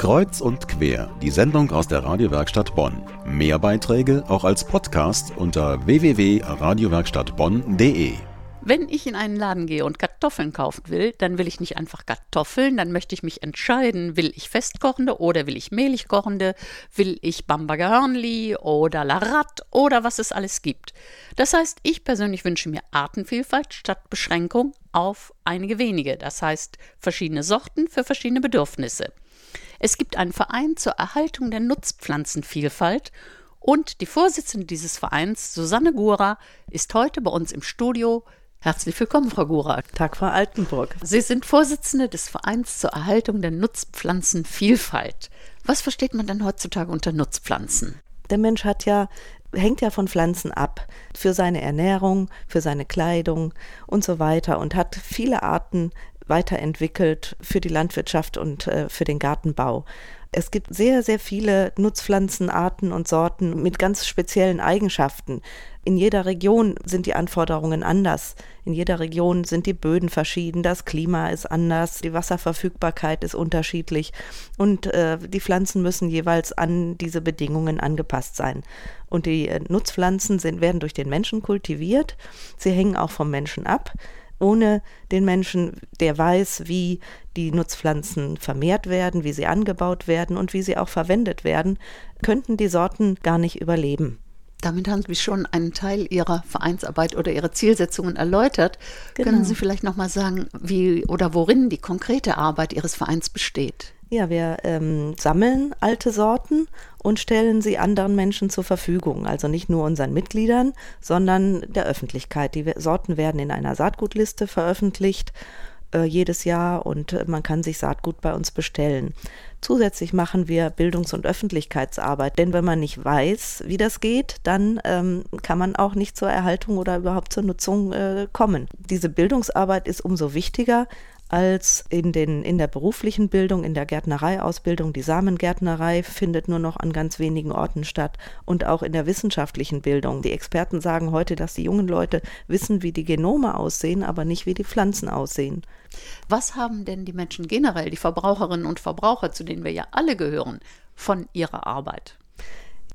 Kreuz und quer, die Sendung aus der Radiowerkstatt Bonn. Mehr Beiträge auch als Podcast unter www.radiowerkstattbonn.de. Wenn ich in einen Laden gehe und Kartoffeln kaufen will, dann will ich nicht einfach Kartoffeln, dann möchte ich mich entscheiden, will ich festkochende oder will ich mehlig kochende, will ich Bamberger oder Larat oder was es alles gibt. Das heißt, ich persönlich wünsche mir Artenvielfalt statt Beschränkung auf einige wenige, das heißt verschiedene Sorten für verschiedene Bedürfnisse. Es gibt einen Verein zur Erhaltung der Nutzpflanzenvielfalt und die Vorsitzende dieses Vereins, Susanne Gura, ist heute bei uns im Studio Herzlich willkommen, Frau Gura. Tag, Frau Altenburg. Sie sind Vorsitzende des Vereins zur Erhaltung der Nutzpflanzenvielfalt. Was versteht man denn heutzutage unter Nutzpflanzen? Der Mensch hat ja hängt ja von Pflanzen ab. Für seine Ernährung, für seine Kleidung und so weiter und hat viele Arten weiterentwickelt für die Landwirtschaft und äh, für den Gartenbau. Es gibt sehr, sehr viele Nutzpflanzenarten und Sorten mit ganz speziellen Eigenschaften. In jeder Region sind die Anforderungen anders. In jeder Region sind die Böden verschieden, das Klima ist anders, die Wasserverfügbarkeit ist unterschiedlich und äh, die Pflanzen müssen jeweils an diese Bedingungen angepasst sein. Und die äh, Nutzpflanzen sind, werden durch den Menschen kultiviert. Sie hängen auch vom Menschen ab ohne den Menschen, der weiß, wie die Nutzpflanzen vermehrt werden, wie sie angebaut werden und wie sie auch verwendet werden, könnten die Sorten gar nicht überleben. Damit haben Sie schon einen Teil Ihrer Vereinsarbeit oder Ihrer Zielsetzungen erläutert. Genau. Können Sie vielleicht noch mal sagen, wie oder worin die konkrete Arbeit Ihres Vereins besteht? Ja, wir ähm, sammeln alte Sorten und stellen sie anderen Menschen zur Verfügung. Also nicht nur unseren Mitgliedern, sondern der Öffentlichkeit. Die Sorten werden in einer Saatgutliste veröffentlicht äh, jedes Jahr und äh, man kann sich Saatgut bei uns bestellen. Zusätzlich machen wir Bildungs- und Öffentlichkeitsarbeit, denn wenn man nicht weiß, wie das geht, dann ähm, kann man auch nicht zur Erhaltung oder überhaupt zur Nutzung äh, kommen. Diese Bildungsarbeit ist umso wichtiger, als in, den, in der beruflichen Bildung, in der Gärtnereiausbildung. Die Samengärtnerei findet nur noch an ganz wenigen Orten statt und auch in der wissenschaftlichen Bildung. Die Experten sagen heute, dass die jungen Leute wissen, wie die Genome aussehen, aber nicht, wie die Pflanzen aussehen. Was haben denn die Menschen generell, die Verbraucherinnen und Verbraucher, zu denen wir ja alle gehören, von ihrer Arbeit?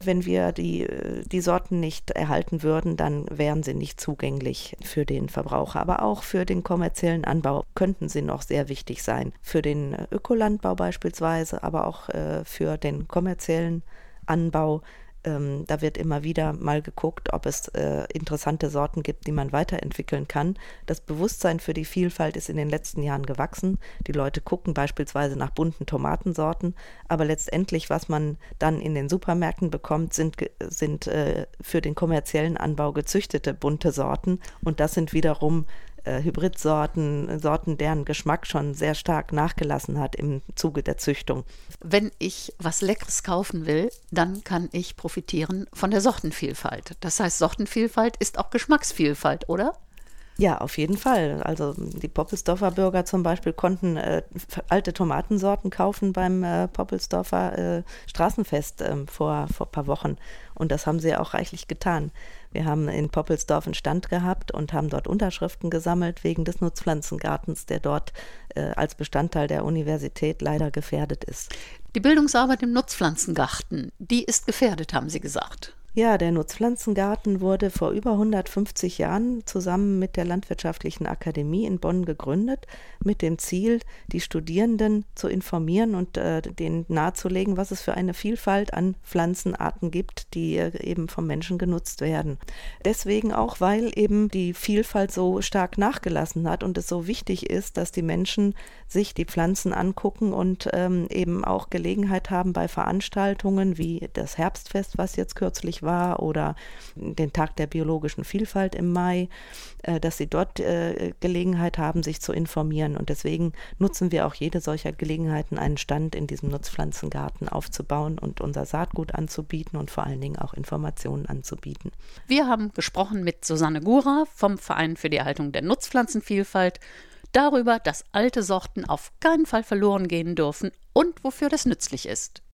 Wenn wir die, die Sorten nicht erhalten würden, dann wären sie nicht zugänglich für den Verbraucher. Aber auch für den kommerziellen Anbau könnten sie noch sehr wichtig sein. Für den Ökolandbau beispielsweise, aber auch äh, für den kommerziellen Anbau ähm, da wird immer wieder mal geguckt, ob es äh, interessante Sorten gibt, die man weiterentwickeln kann. Das Bewusstsein für die Vielfalt ist in den letzten Jahren gewachsen. Die Leute gucken beispielsweise nach bunten Tomatensorten, aber letztendlich, was man dann in den Supermärkten bekommt, sind, sind äh, für den kommerziellen Anbau gezüchtete bunte Sorten und das sind wiederum äh, Hybridsorten, Sorten, deren Geschmack schon sehr stark nachgelassen hat im Zuge der Züchtung. Wenn ich was Leckeres kaufen will, dann kann ich profitieren von der Sortenvielfalt. Das heißt, Sortenvielfalt ist auch Geschmacksvielfalt, oder? Ja, auf jeden Fall. Also die Poppelsdorfer Bürger zum Beispiel konnten äh, alte Tomatensorten kaufen beim äh, Poppelsdorfer äh, Straßenfest ähm, vor, vor ein paar Wochen. Und das haben sie auch reichlich getan. Wir haben in Poppelsdorf einen Stand gehabt und haben dort Unterschriften gesammelt wegen des Nutzpflanzengartens, der dort äh, als Bestandteil der Universität leider gefährdet ist. Die Bildungsarbeit im Nutzpflanzengarten, die ist gefährdet, haben Sie gesagt. Ja, der Nutzpflanzengarten wurde vor über 150 Jahren zusammen mit der Landwirtschaftlichen Akademie in Bonn gegründet, mit dem Ziel, die Studierenden zu informieren und äh, denen nahezulegen, was es für eine Vielfalt an Pflanzenarten gibt, die äh, eben vom Menschen genutzt werden. Deswegen auch, weil eben die Vielfalt so stark nachgelassen hat und es so wichtig ist, dass die Menschen sich die Pflanzen angucken und ähm, eben auch Gelegenheit haben bei Veranstaltungen wie das Herbstfest, was jetzt kürzlich war oder den Tag der biologischen Vielfalt im Mai, äh, dass sie dort äh, Gelegenheit haben, sich zu informieren. Und deswegen nutzen wir auch jede solcher Gelegenheiten, einen Stand in diesem Nutzpflanzengarten aufzubauen und unser Saatgut anzubieten und vor allen Dingen auch Informationen anzubieten. Wir haben gesprochen mit Susanne Gura vom Verein für die Erhaltung der Nutzpflanzenvielfalt darüber, dass alte Sorten auf keinen Fall verloren gehen dürfen und wofür das nützlich ist.